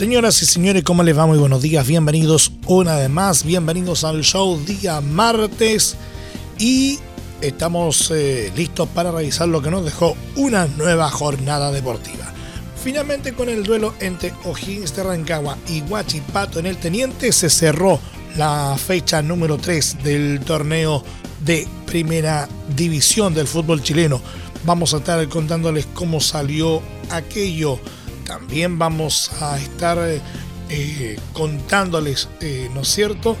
Señoras y señores, ¿cómo les va? Muy buenos días, bienvenidos una vez más, bienvenidos al show día martes y estamos eh, listos para revisar lo que nos dejó una nueva jornada deportiva. Finalmente con el duelo entre O'Higgins de Rancagua y Huachipato en el Teniente se cerró la fecha número 3 del torneo de primera división del fútbol chileno. Vamos a estar contándoles cómo salió aquello también vamos a estar eh, eh, contándoles, eh, ¿no es cierto?,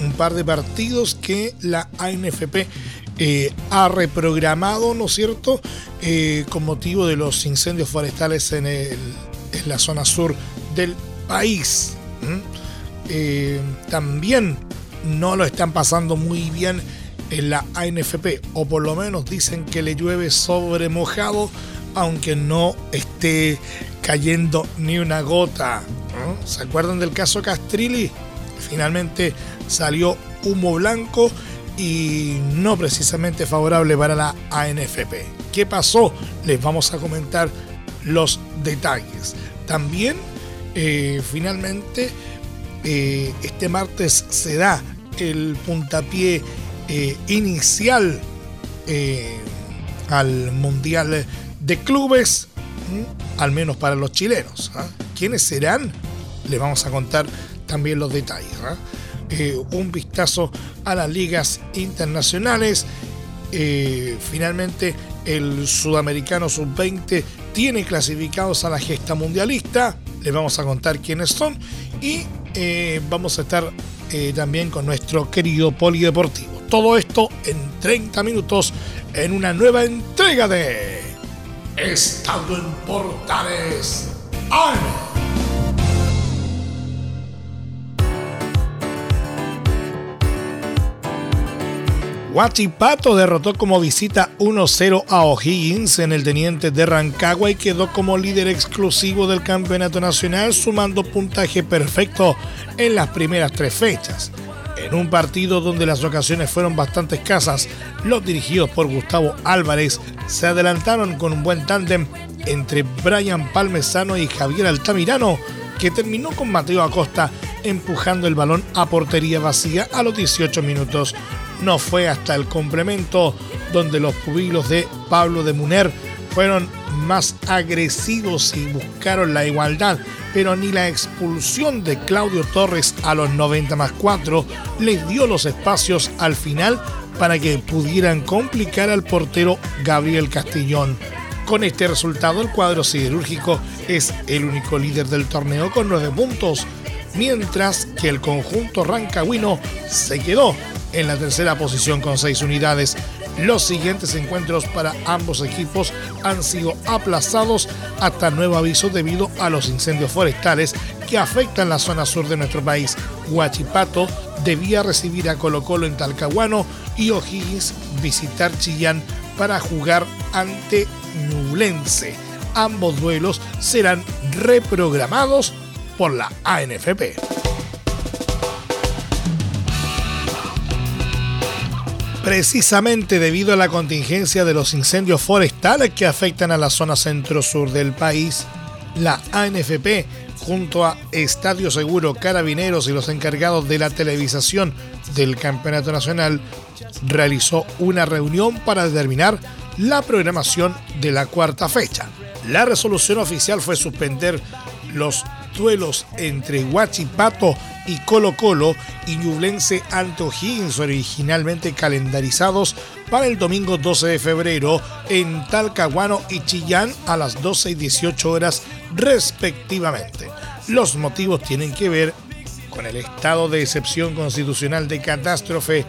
un par de partidos que la ANFP ha reprogramado, ¿no es cierto?, con motivo de los incendios forestales en, la zona sur del país. también no lo están pasando muy bien en la ANFP, o por lo menos dicen que le llueve sobre mojado aunque no esté cayendo ni una gota. ¿Se acuerdan del caso Castrilli? Finalmente salió humo blanco y no precisamente favorable para la ANFP. ¿Qué pasó? Les vamos a comentar los detalles. También, eh, finalmente, eh, este martes se da el puntapié eh, inicial al Mundial de clubes, al menos para los chilenos. ¿ah? ¿Quiénes serán? Les vamos a contar también los detalles. ¿ah? Eh, un vistazo a las ligas internacionales. Eh, finalmente, el sudamericano sub-20 tiene clasificados a la gesta mundialista. Les vamos a contar quiénes son. Y eh, vamos a estar también con nuestro querido polideportivo. Todo esto en 30 minutos en una nueva entrega de Estando en Portales Huachipato derrotó como visita 1-0 a O'Higgins en el Teniente de Rancagua y quedó como líder exclusivo del campeonato nacional sumando puntaje perfecto en las primeras tres fechas. En un partido donde las ocasiones fueron bastante escasas, los dirigidos por Gustavo Álvarez se adelantaron con un buen tándem entre Brian Palmesano y Javier Altamirano, que terminó con Mateo Acosta empujando el balón a portería vacía a los 18 minutos. No fue hasta el complemento donde los pubilos de Pablo de Muner fueron más agresivos y buscaron la igualdad, pero ni la expulsión de Claudio Torres a los 90 más 4 les dio los espacios al final para que pudieran complicar al portero Gabriel Castellón. Con este resultado, el cuadro siderúrgico es el único líder del torneo con 9 puntos, mientras que el conjunto rancagüino se quedó en la tercera posición con 6 unidades. Los siguientes encuentros para ambos equipos han sido aplazados hasta nuevo aviso debido a los incendios forestales que afectan la zona sur de nuestro país. Huachipato debía recibir a Colo Colo en Talcahuano y O'Higgins visitar Chillán para jugar ante Nublense. Ambos duelos serán reprogramados por la ANFP. Precisamente debido a la contingencia de los incendios forestales que afectan a la zona centro-sur del país, la ANFP, junto a Estadio Seguro, Carabineros y los encargados de la televisación del Campeonato Nacional, realizó una reunión para determinar la programación de la cuarta fecha. La resolución oficial fue suspender los duelos entre Huachipato y Colo Colo y Ñublense O'Higgins originalmente calendarizados para el domingo 12 de febrero en Talcahuano y Chillán a las 12 y 18 horas respectivamente. Los motivos tienen que ver con el estado de excepción constitucional de catástrofe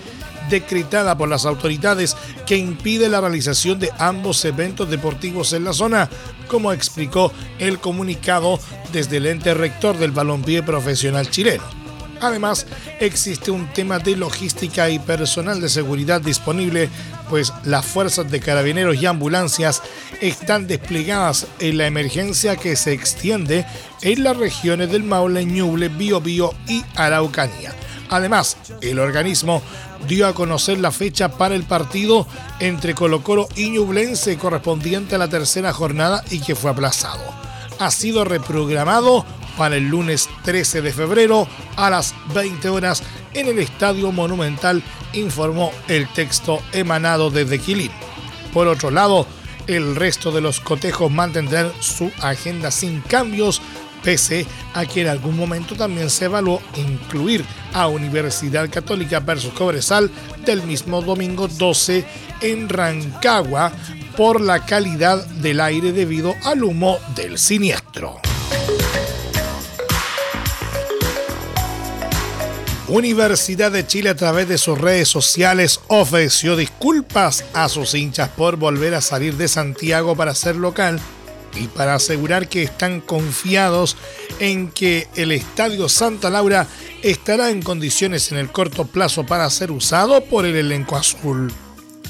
decretada por las autoridades que impide la realización de ambos eventos deportivos en la zona, como explicó el comunicado desde el ente rector del balompié profesional chileno. Además, existe un tema de logística y personal de seguridad disponible, pues las fuerzas de carabineros y ambulancias están desplegadas en la emergencia que se extiende en las regiones del Maule, Ñuble, Biobío y Araucanía. Además, el organismo dio a conocer la fecha para el partido entre Colo Colo y Ñublense correspondiente a la tercera jornada y que fue aplazado. Ha sido reprogramado para el lunes 13 de febrero a las 20 horas en el Estadio Monumental, informó el texto emanado desde Quilín. Por otro lado, el resto de los cotejos mantendrán su agenda sin cambios pese a que en algún momento también se evaluó incluir a Universidad Católica versus Cobresal del mismo domingo 12 en Rancagua por la calidad del aire debido al humo del siniestro. Universidad de Chile a través de sus redes sociales ofreció disculpas a sus hinchas por volver a salir de Santiago para ser local y para asegurar que están confiados en que el Estadio Santa Laura estará en condiciones en el corto plazo para ser usado por el elenco azul.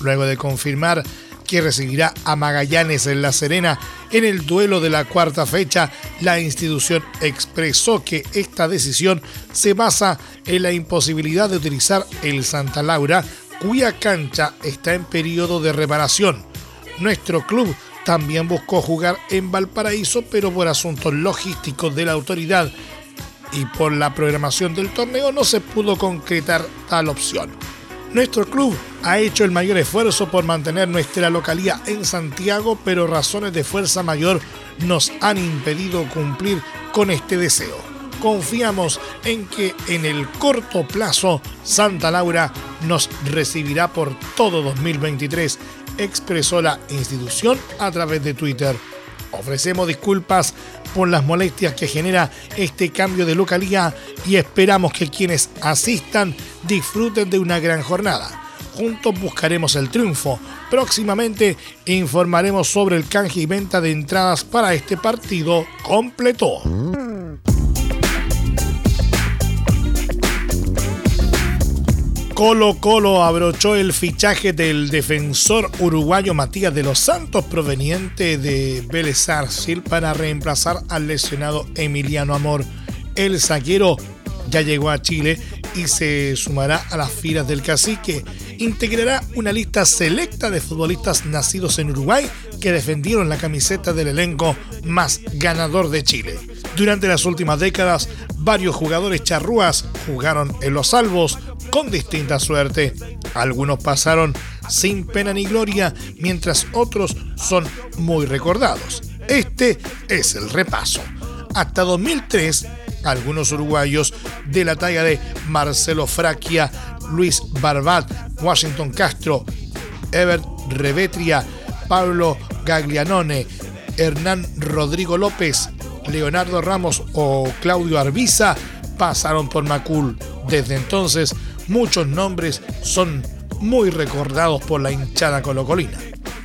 Luego de confirmar que recibirá a Magallanes en La Serena en el duelo de la cuarta fecha, la institución expresó que esta decisión se basa en la imposibilidad de utilizar el Santa Laura, cuya cancha está en periodo de reparación. Nuestro club también buscó jugar en Valparaíso, pero por asuntos logísticos de la autoridad y por la programación del torneo no se pudo concretar tal opción. Nuestro club ha hecho el mayor esfuerzo por mantener nuestra localía en Santiago, pero razones de fuerza mayor nos han impedido cumplir con este deseo. Confiamos en que en el corto plazo Santa Laura nos recibirá por todo 2023 expresó la institución a través de Twitter. Ofrecemos disculpas por las molestias que genera este cambio de localidad y esperamos que quienes asistan disfruten de una gran jornada. Juntos buscaremos el triunfo. Próximamente informaremos sobre el canje y venta de entradas para este partido completo. Colo Colo abrochó el fichaje del defensor uruguayo Matías de los Santos proveniente de Vélez para reemplazar al lesionado Emiliano Amor. El zaguero ya llegó a Chile y se sumará a las filas del cacique. Integrará una lista selecta de futbolistas nacidos en Uruguay que defendieron la camiseta del elenco más ganador de Chile. Durante las últimas décadas, varios jugadores charrúas jugaron en los salvos con distinta suerte. Algunos pasaron sin pena ni gloria, mientras otros son muy recordados. Este es el repaso. Hasta 2003, algunos uruguayos de la talla de Marcelo Fraquia, Luis Barbat, Washington Castro, Ebert Revetria, Pablo Gaglianone, Hernán Rodrigo López, Leonardo Ramos o Claudio Arbiza pasaron por Macul. Desde entonces, muchos nombres son muy recordados por la hinchada colocolina.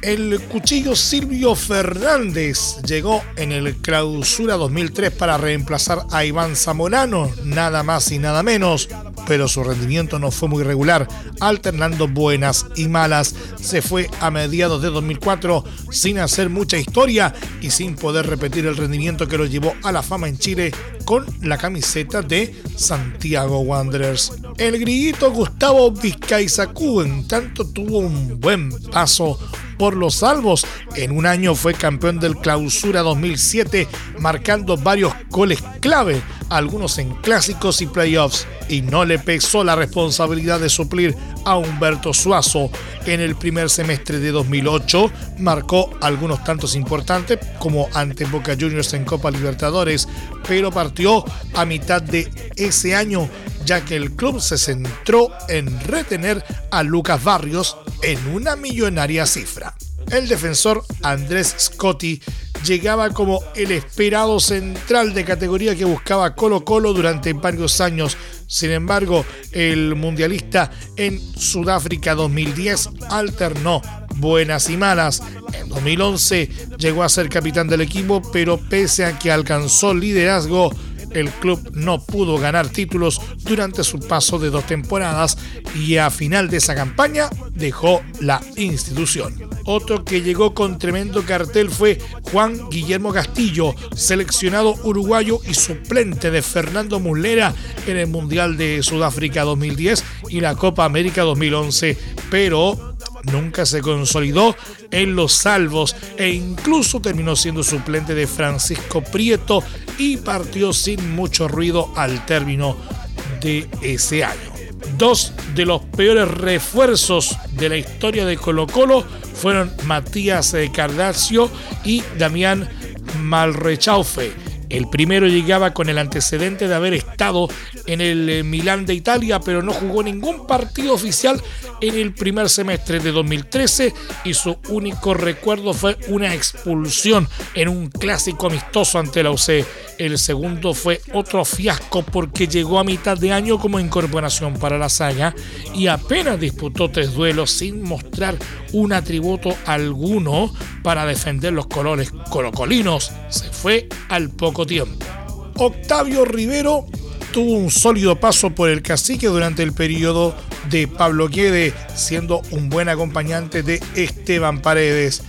El cuchillo Silvio Fernández llegó en el clausura 2003 para reemplazar a Iván Zamorano, nada más y nada menos, pero su rendimiento no fue muy regular, alternando buenas y malas. Se fue a mediados de 2004 sin hacer mucha historia y sin poder repetir el rendimiento que lo llevó a la fama en Chile con la camiseta de Santiago Wanderers. El grillito Gustavo Vizcaizacú en tanto tuvo un buen paso por los salvos. En un año fue campeón del Clausura 2007, marcando varios goles clave, algunos en clásicos y playoffs, y no le pesó la responsabilidad de suplir a Humberto Suazo. En el primer semestre de 2008 marcó algunos tantos importantes, como ante Boca Juniors en Copa Libertadores, pero partió a mitad de ese año ya que el club se centró en retener a Lucas Barrios en una millonaria cifra. El defensor Andrés Scotti llegaba como el esperado central de categoría que buscaba Colo Colo durante varios años. Sin embargo, el mundialista en Sudáfrica 2010 alternó buenas y malas. En 2011 llegó a ser capitán del equipo, pero pese a que alcanzó liderazgo, el club no pudo ganar títulos durante su paso de dos temporadas y a final de esa campaña dejó la institución. Otro que llegó con tremendo cartel fue Juan Guillermo Castillo, seleccionado uruguayo y suplente de Fernando Muslera en el Mundial de Sudáfrica 2010 y la Copa América 2011, pero nunca se consolidó en los salvos e incluso terminó siendo suplente de Francisco Prieto y partió sin mucho ruido al término de ese año. Dos de los peores refuerzos de la historia de Colo Colo fueron Matías Cardacio y Damián Malrechaufe el primero llegaba con el antecedente de haber estado en el eh, Milán de Italia, pero no jugó ningún partido oficial en el primer semestre de 2013 y su único recuerdo fue una expulsión en un clásico amistoso ante la UC. El segundo fue otro fiasco porque llegó a mitad de año como incorporación para la saga y apenas disputó tres duelos sin mostrar un atributo alguno para defender los colores colocolinos. Se fue al poco tiempo. Octavio Rivero tuvo un sólido paso por el cacique durante el periodo de Pablo Quede, siendo un buen acompañante de Esteban Paredes.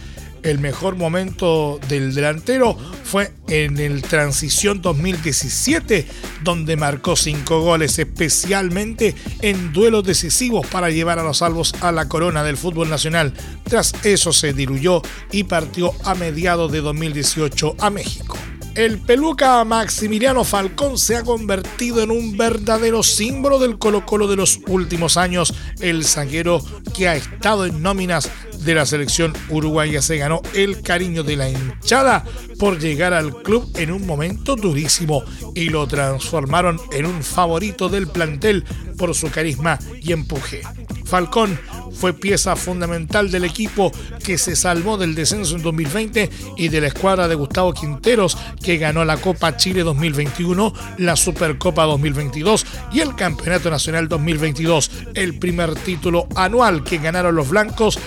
El mejor momento del delantero fue en el Transición 2017, donde marcó cinco goles, especialmente en duelos decisivos para llevar a los salvos a la corona del fútbol nacional. Tras eso se diluyó y partió a mediados de 2018 a México. El peluca Maximiliano Falcón se ha convertido en un verdadero símbolo del Colo Colo de los últimos años. El zaguero que ha estado en nóminas de la selección uruguaya se ganó el cariño de la hinchada por llegar al club en un momento durísimo y lo transformaron en un favorito del plantel por su carisma y empuje. Falcón fue pieza fundamental del equipo que se salvó del descenso en 2020 y de la escuadra de Gustavo Quinteros que ganó la Copa Chile 2021, la Supercopa 2022 y el Campeonato Nacional 2022, el primer título anual que ganaron los blancos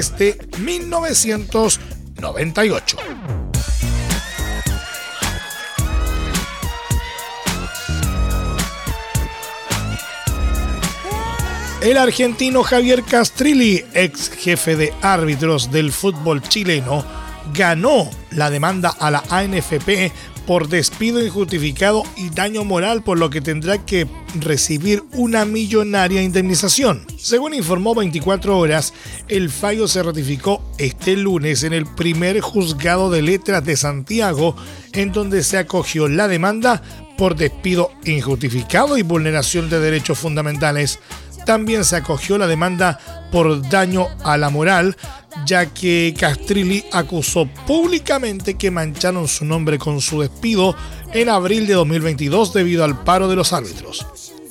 desde 1998. El argentino Javier Castrilli, ex jefe de árbitros del fútbol chileno, ganó la demanda a la ANFP por despido injustificado y daño moral, por lo que tendrá que recibir una millonaria indemnización. Según informó 24 horas, el fallo se ratificó este lunes en el primer juzgado de letras de Santiago, en donde se acogió la demanda por despido injustificado y vulneración de derechos fundamentales también se acogió la demanda por daño a la moral, ya que Castrilli acusó públicamente que mancharon su nombre con su despido en abril de 2022 debido al paro de los árbitros.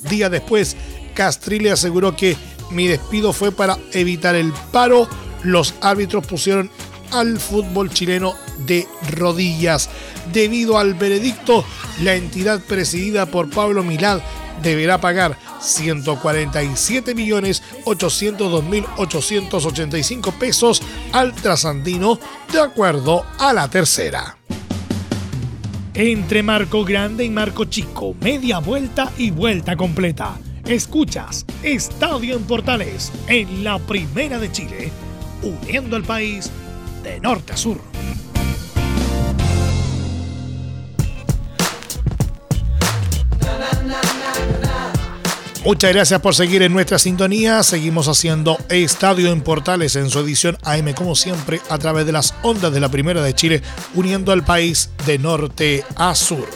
Días después, Castrilli aseguró que mi despido fue para evitar el paro. Los árbitros pusieron al fútbol chileno de rodillas. Debido al veredicto, la entidad presidida por Pablo Milad deberá pagar 147.802.885 pesos al trasandino de acuerdo a la tercera. Entre Marco Grande y Marco Chico, media vuelta y vuelta completa. Escuchas Estadio en Portales en la Primera de Chile, uniendo al país de norte a sur. Muchas gracias por seguir en nuestra sintonía. Seguimos haciendo Estadio en Portales en su edición AM, como siempre, a través de las ondas de la Primera de Chile, uniendo al país de norte a sur.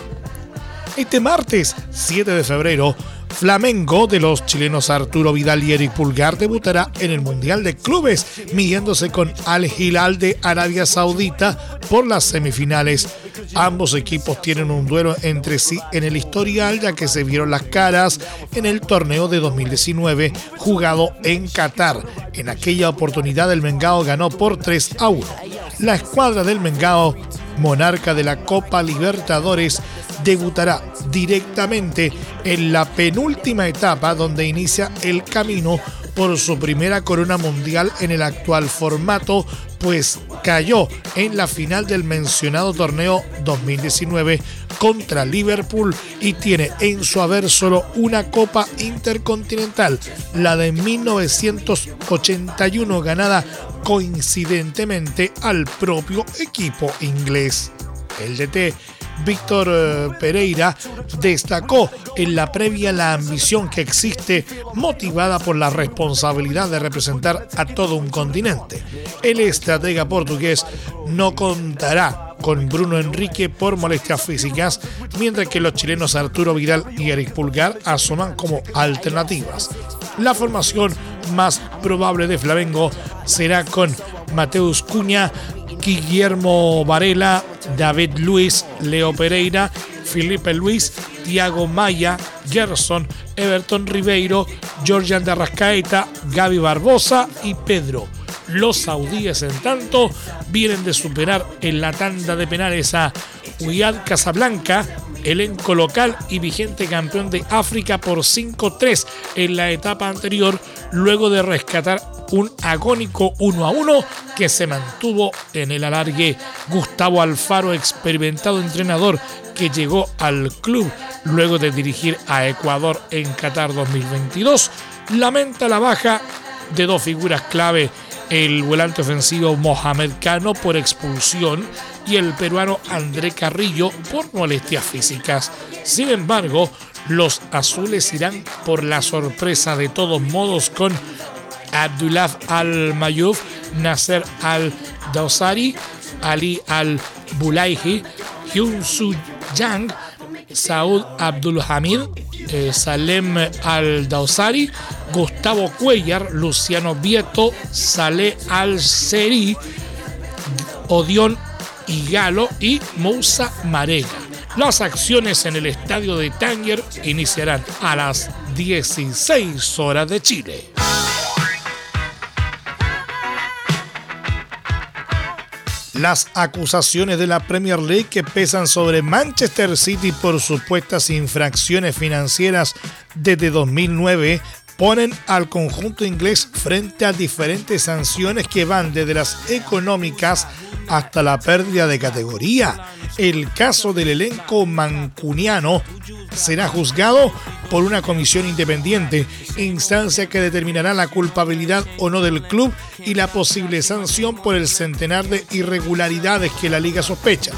Este martes 7 de febrero Flamengo de los chilenos Arturo Vidal y Eric Pulgar debutará en el Mundial de Clubes, midiéndose con Al Hilal de Arabia Saudita por las semifinales. Ambos equipos tienen un duelo entre sí en el historial, ya que se vieron las caras en el torneo de 2019 jugado en Qatar. En aquella oportunidad el Mengao ganó por 3 a 1. La escuadra del Mengao monarca de la Copa Libertadores, debutará directamente en la penúltima etapa donde inicia el camino por su primera corona mundial en el actual formato, pues cayó en la final del mencionado torneo 2019 contra Liverpool y tiene en su haber solo una Copa Intercontinental, la de 1981 ganada coincidentemente al propio equipo inglés. El DT Víctor eh, Pereira destacó en la previa la ambición que existe motivada por la responsabilidad de representar a todo un continente. El estratega portugués no contará con Bruno Enrique por molestias físicas, mientras que los chilenos Arturo Vidal y Eric Pulgar asoman como alternativas. La formación más probable de Flamengo será con Mateus Cuña, Guillermo Varela, David Luis, Leo Pereira, Felipe Luis, Tiago Maya, Gerson, Everton Ribeiro, Georgian de Arrascaeta, Gaby Barbosa y Pedro. Los saudíes, en tanto, vienen de superar en la tanda de penales a Uyad Casablanca, elenco local y vigente campeón de África por 5-3 en la etapa anterior, luego de rescatar un agónico 1 a 1 que se mantuvo en el alargue. Gustavo Alfaro, experimentado entrenador que llegó al club luego de dirigir a Ecuador en Qatar 2022, lamenta la baja de dos figuras clave, el volante ofensivo Mohamed Cano por expulsión y el peruano André Carrillo por molestias físicas. Sin embargo, los azules irán por la sorpresa de todos modos con Abdullah Al-Mayuf, Nasser Al-Dawsari, Ali Al-Bulaihi, Hyun Soo Yang, Saud Abdul Hamid, eh, Salem Al-Dawsari, Gustavo Cuellar, Luciano Vieto, Saleh Al-Seri, Odion Igalo y Moussa Marega. Las acciones en el estadio de Tánger iniciarán a las 16 horas de Chile. Las acusaciones de la Premier League que pesan sobre Manchester City por supuestas infracciones financieras desde 2009 ponen al conjunto inglés frente a diferentes sanciones que van desde las económicas hasta la pérdida de categoría. El caso del elenco mancuniano será juzgado por una comisión independiente, instancia que determinará la culpabilidad o no del club y la posible sanción por el centenar de irregularidades que la liga sospecha.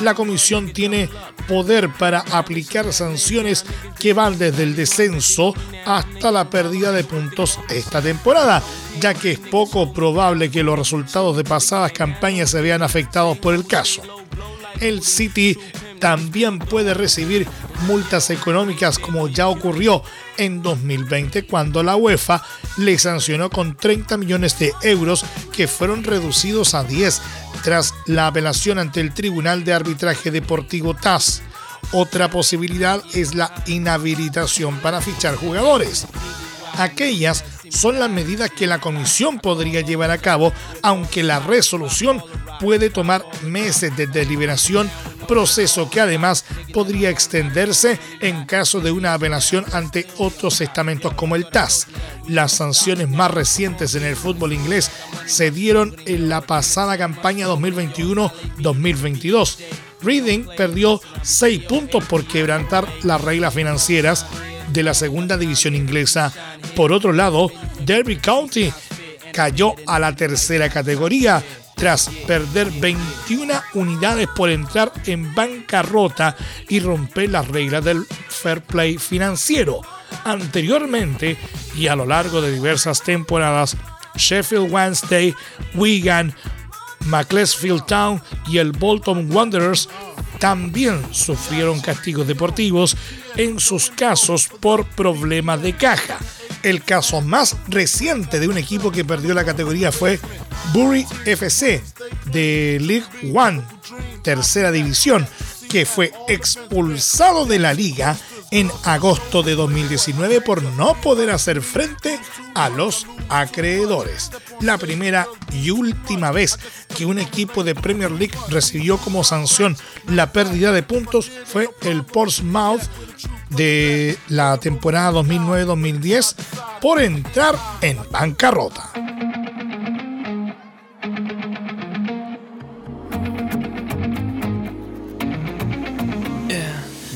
La comisión tiene poder para aplicar sanciones que van desde el descenso hasta la pérdida de puntos esta temporada, ya que es poco probable que los resultados de pasadas campañas se vean afectados por el caso. El City también puede recibir multas económicas como ya ocurrió en 2020 cuando la UEFA le sancionó con 30 millones de euros que fueron reducidos a 10 tras la apelación ante el Tribunal de Arbitraje Deportivo TAS. Otra posibilidad es la inhabilitación para fichar jugadores. Aquellas son las medidas que la comisión podría llevar a cabo, aunque la resolución puede tomar meses de deliberación, proceso que además podría extenderse en caso de una apelación ante otros estamentos como el TAS. Las sanciones más recientes en el fútbol inglés se dieron en la pasada campaña 2021-2022. Reading perdió 6 puntos por quebrantar las reglas financieras de la segunda división inglesa. Por otro lado, Derby County cayó a la tercera categoría tras perder 21 unidades por entrar en bancarrota y romper las reglas del fair play financiero. Anteriormente y a lo largo de diversas temporadas, Sheffield Wednesday, Wigan, Macclesfield Town y el Bolton Wanderers también sufrieron castigos deportivos en sus casos por problemas de caja. El caso más reciente de un equipo que perdió la categoría fue Bury FC de League One, tercera división, que fue expulsado de la liga en agosto de 2019 por no poder hacer frente a los acreedores. La primera y última vez que un equipo de Premier League recibió como sanción la pérdida de puntos fue el Portsmouth de la temporada 2009-2010 por entrar en bancarrota.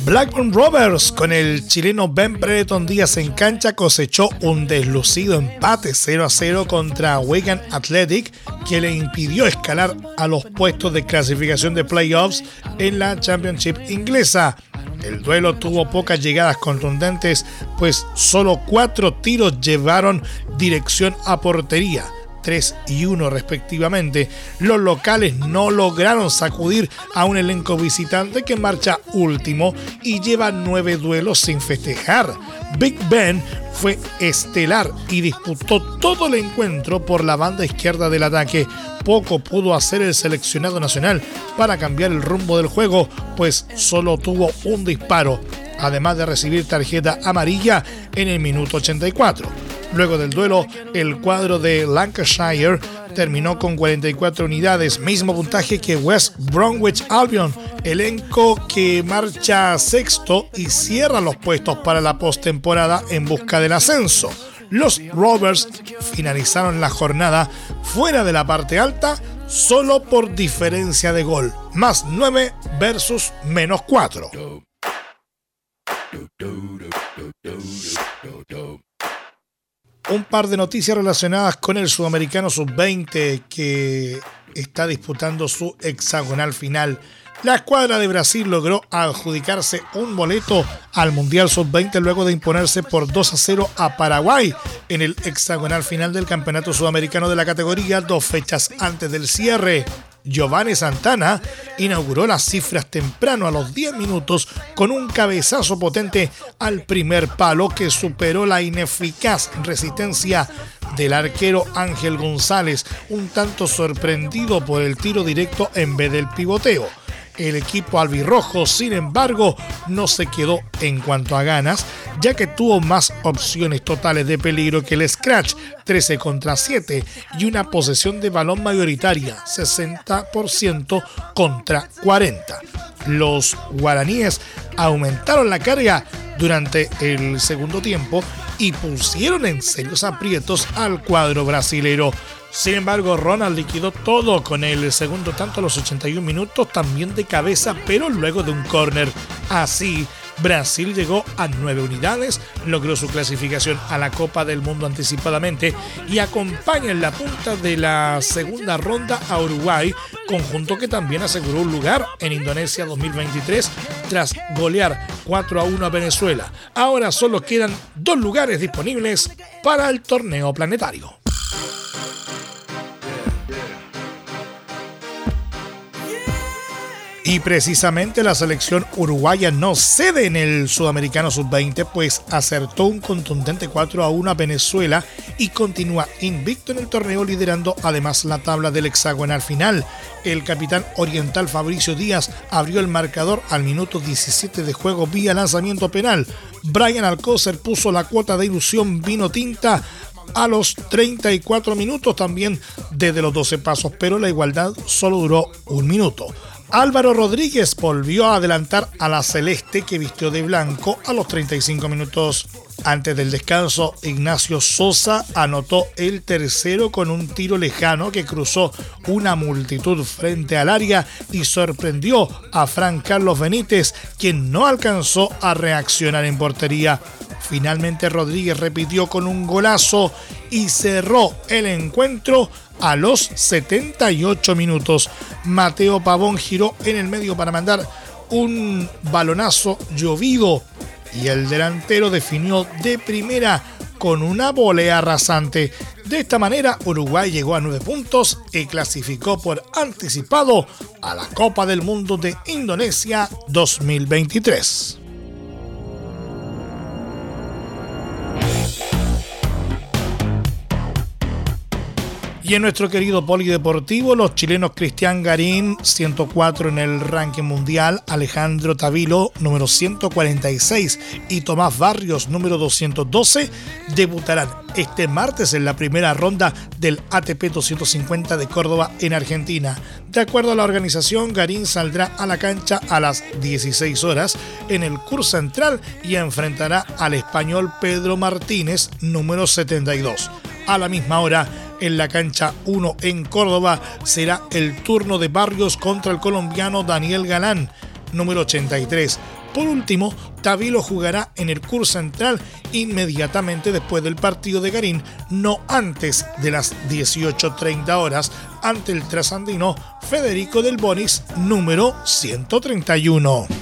Blackburn Rovers con el chileno Ben Brereton Díaz en cancha cosechó un deslucido empate 0 a 0 contra Wigan Athletic que le impidió escalar a los puestos de clasificación de playoffs en la Championship inglesa. El duelo tuvo pocas llegadas contundentes, pues solo cuatro tiros llevaron dirección a portería 3 y 1 respectivamente, los locales no lograron sacudir a un elenco visitante que marcha último y lleva nueve duelos sin festejar. Big Ben fue estelar y disputó todo el encuentro por la banda izquierda del ataque. Poco pudo hacer el seleccionado nacional para cambiar el rumbo del juego, pues solo tuvo un disparo, además de recibir tarjeta amarilla en el minuto 84. Luego del duelo, el cuadro de Lancashire terminó con 44 unidades, mismo puntaje que West Bromwich Albion, elenco que marcha sexto y cierra los puestos para la postemporada en busca del ascenso. Los Rovers finalizaron la jornada fuera de la parte alta solo por diferencia de gol, más 9 versus menos 4. Un par de noticias relacionadas con el sudamericano sub-20 que está disputando su hexagonal final. La escuadra de Brasil logró adjudicarse un boleto al Mundial Sub-20 luego de imponerse por 2 a 0 a Paraguay en el hexagonal final del Campeonato Sudamericano de la categoría dos fechas antes del cierre. Giovanni Santana inauguró las cifras temprano a los 10 minutos con un cabezazo potente al primer palo que superó la ineficaz resistencia del arquero Ángel González, un tanto sorprendido por el tiro directo en vez del pivoteo. El equipo albirrojo, sin embargo, no se quedó en cuanto a ganas, ya que tuvo más opciones totales de peligro que el Scratch, 13 contra 7, y una posesión de balón mayoritaria, 60% contra 40. Los guaraníes aumentaron la carga durante el segundo tiempo y pusieron en serios aprietos al cuadro brasilero. Sin embargo, Ronald liquidó todo con el segundo tanto a los 81 minutos, también de cabeza, pero luego de un córner. Así, Brasil llegó a nueve unidades, logró su clasificación a la Copa del Mundo anticipadamente y acompaña en la punta de la segunda ronda a Uruguay, conjunto que también aseguró un lugar en Indonesia 2023 tras golear 4 a 1 a Venezuela. Ahora solo quedan dos lugares disponibles para el torneo planetario. Y precisamente la selección uruguaya no cede en el Sudamericano Sub-20, pues acertó un contundente 4 a 1 a Venezuela y continúa invicto en el torneo, liderando además la tabla del hexagonal final. El capitán oriental Fabricio Díaz abrió el marcador al minuto 17 de juego vía lanzamiento penal. Brian Alcócer puso la cuota de ilusión vino tinta a los 34 minutos también desde los 12 pasos, pero la igualdad solo duró un minuto. Álvaro Rodríguez volvió a adelantar a la Celeste que vistió de blanco a los 35 minutos. Antes del descanso, Ignacio Sosa anotó el tercero con un tiro lejano que cruzó una multitud frente al área y sorprendió a Fran Carlos Benítez, quien no alcanzó a reaccionar en portería. Finalmente Rodríguez repitió con un golazo y cerró el encuentro a los 78 minutos. Mateo Pavón giró en el medio para mandar un balonazo llovido y el delantero definió de primera con una volea rasante. De esta manera, Uruguay llegó a nueve puntos y clasificó por anticipado a la Copa del Mundo de Indonesia 2023. Y en nuestro querido polideportivo, los chilenos Cristian Garín, 104 en el ranking mundial, Alejandro Tavilo, número 146, y Tomás Barrios, número 212, debutarán este martes en la primera ronda del ATP 250 de Córdoba en Argentina. De acuerdo a la organización, Garín saldrá a la cancha a las 16 horas en el curso central y enfrentará al español Pedro Martínez, número 72. A la misma hora, en la cancha 1 en Córdoba será el turno de Barrios contra el colombiano Daniel Galán, número 83. Por último, Tavilo jugará en el curso central inmediatamente después del partido de Garín, no antes de las 18.30 horas, ante el trasandino Federico del Bonis, número 131.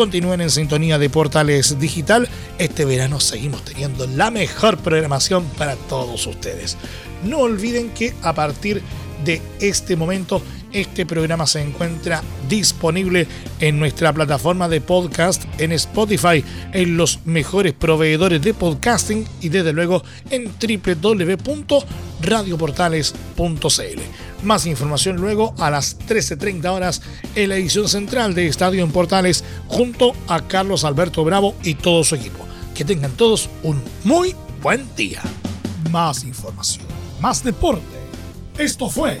Continúen en sintonía de Portales Digital. Este verano seguimos teniendo la mejor programación para todos ustedes. No olviden que a partir de este momento este programa se encuentra disponible en nuestra plataforma de podcast, en Spotify, en los mejores proveedores de podcasting y desde luego en www.radioportales.cl. Más información luego a las 13.30 horas en la edición central de Estadio en Portales junto a Carlos Alberto Bravo y todo su equipo. Que tengan todos un muy buen día. Más información, más deporte. Esto fue